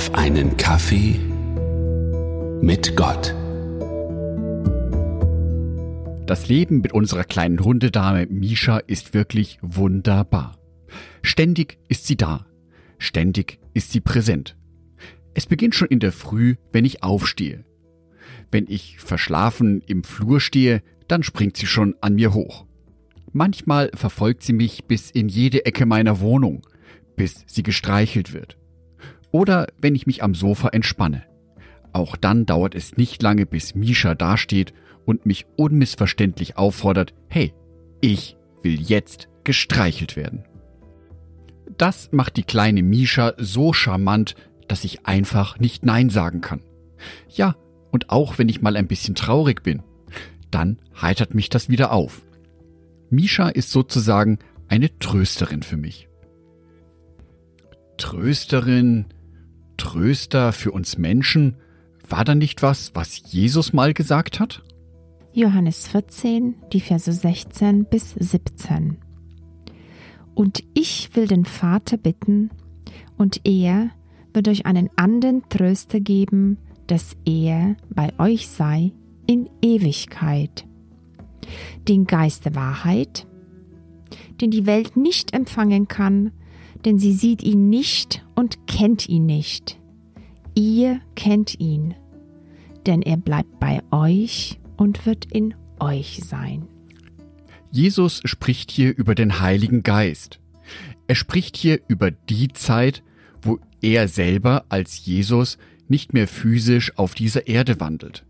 auf einen Kaffee mit Gott. Das Leben mit unserer kleinen Hundedame Misha ist wirklich wunderbar. Ständig ist sie da. Ständig ist sie präsent. Es beginnt schon in der Früh, wenn ich aufstehe. Wenn ich verschlafen im Flur stehe, dann springt sie schon an mir hoch. Manchmal verfolgt sie mich bis in jede Ecke meiner Wohnung, bis sie gestreichelt wird. Oder wenn ich mich am Sofa entspanne. Auch dann dauert es nicht lange, bis Misha dasteht und mich unmissverständlich auffordert, hey, ich will jetzt gestreichelt werden. Das macht die kleine Misha so charmant, dass ich einfach nicht Nein sagen kann. Ja, und auch wenn ich mal ein bisschen traurig bin, dann heitert mich das wieder auf. Misha ist sozusagen eine Trösterin für mich. Trösterin, Tröster für uns Menschen, war da nicht was, was Jesus mal gesagt hat? Johannes 14, die Verse 16 bis 17. Und ich will den Vater bitten, und er wird euch einen anderen Tröster geben, dass er bei euch sei in Ewigkeit. Den Geist der Wahrheit, den die Welt nicht empfangen kann, denn sie sieht ihn nicht und kennt ihn nicht. Ihr kennt ihn, denn er bleibt bei euch und wird in euch sein. Jesus spricht hier über den Heiligen Geist. Er spricht hier über die Zeit, wo er selber als Jesus nicht mehr physisch auf dieser Erde wandelt.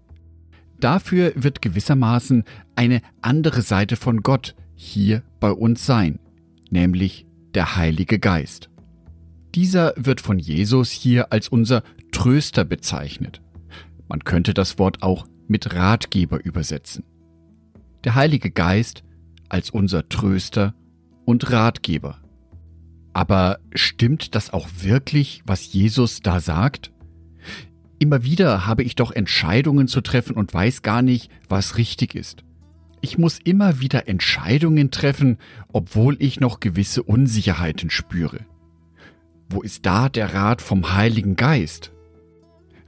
Dafür wird gewissermaßen eine andere Seite von Gott hier bei uns sein, nämlich der Heilige Geist. Dieser wird von Jesus hier als unser Tröster bezeichnet. Man könnte das Wort auch mit Ratgeber übersetzen. Der Heilige Geist als unser Tröster und Ratgeber. Aber stimmt das auch wirklich, was Jesus da sagt? Immer wieder habe ich doch Entscheidungen zu treffen und weiß gar nicht, was richtig ist. Ich muss immer wieder Entscheidungen treffen, obwohl ich noch gewisse Unsicherheiten spüre. Wo ist da der Rat vom Heiligen Geist?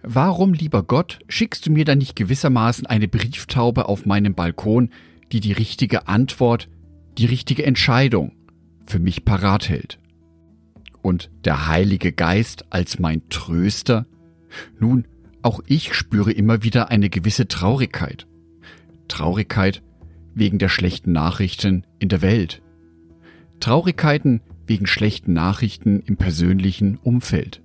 Warum, lieber Gott, schickst du mir dann nicht gewissermaßen eine Brieftaube auf meinem Balkon, die die richtige Antwort, die richtige Entscheidung für mich parat hält? Und der Heilige Geist als mein Tröster? Nun, auch ich spüre immer wieder eine gewisse Traurigkeit. Traurigkeit wegen der schlechten Nachrichten in der Welt. Traurigkeiten wegen schlechten Nachrichten im persönlichen Umfeld.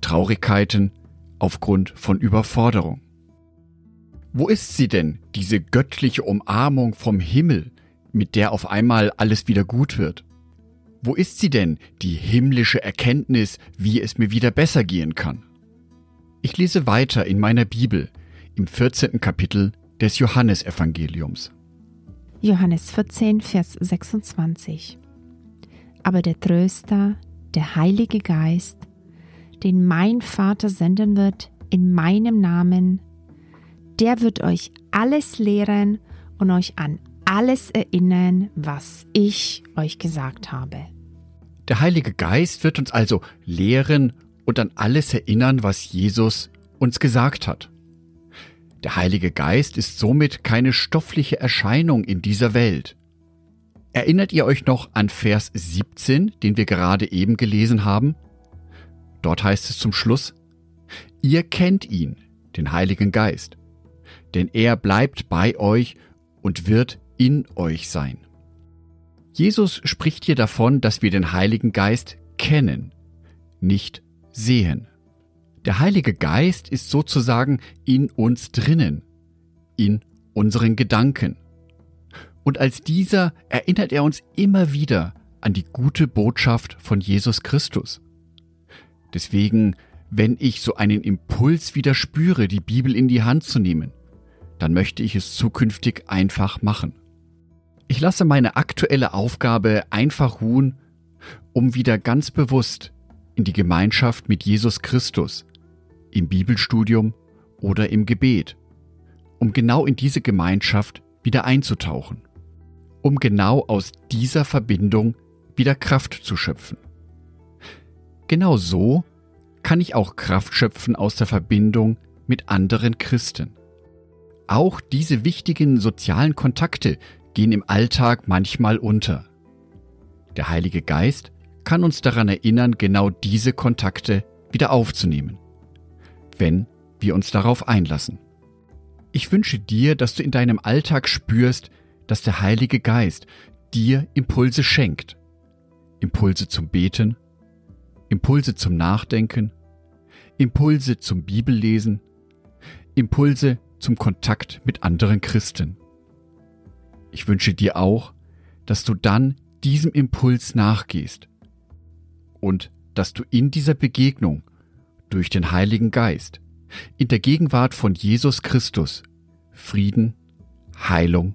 Traurigkeiten aufgrund von Überforderung. Wo ist sie denn, diese göttliche Umarmung vom Himmel, mit der auf einmal alles wieder gut wird? Wo ist sie denn, die himmlische Erkenntnis, wie es mir wieder besser gehen kann? Ich lese weiter in meiner Bibel, im 14. Kapitel des Johannesevangeliums. Johannes 14, Vers 26. Aber der Tröster, der Heilige Geist, den mein Vater senden wird in meinem Namen, der wird euch alles lehren und euch an alles erinnern, was ich euch gesagt habe. Der Heilige Geist wird uns also lehren und an alles erinnern, was Jesus uns gesagt hat. Der Heilige Geist ist somit keine stoffliche Erscheinung in dieser Welt. Erinnert ihr euch noch an Vers 17, den wir gerade eben gelesen haben? Dort heißt es zum Schluss, ihr kennt ihn, den Heiligen Geist, denn er bleibt bei euch und wird in euch sein. Jesus spricht hier davon, dass wir den Heiligen Geist kennen, nicht sehen. Der Heilige Geist ist sozusagen in uns drinnen, in unseren Gedanken. Und als dieser erinnert er uns immer wieder an die gute Botschaft von Jesus Christus. Deswegen, wenn ich so einen Impuls wieder spüre, die Bibel in die Hand zu nehmen, dann möchte ich es zukünftig einfach machen. Ich lasse meine aktuelle Aufgabe einfach ruhen, um wieder ganz bewusst in die Gemeinschaft mit Jesus Christus, im Bibelstudium oder im Gebet, um genau in diese Gemeinschaft wieder einzutauchen, um genau aus dieser Verbindung wieder Kraft zu schöpfen. Genau so kann ich auch Kraft schöpfen aus der Verbindung mit anderen Christen. Auch diese wichtigen sozialen Kontakte gehen im Alltag manchmal unter. Der Heilige Geist kann uns daran erinnern, genau diese Kontakte wieder aufzunehmen, wenn wir uns darauf einlassen. Ich wünsche dir, dass du in deinem Alltag spürst, dass der Heilige Geist dir Impulse schenkt. Impulse zum Beten, Impulse zum Nachdenken, Impulse zum Bibellesen, Impulse zum Kontakt mit anderen Christen. Ich wünsche dir auch, dass du dann diesem Impuls nachgehst und dass du in dieser Begegnung durch den Heiligen Geist, in der Gegenwart von Jesus Christus, Frieden, Heilung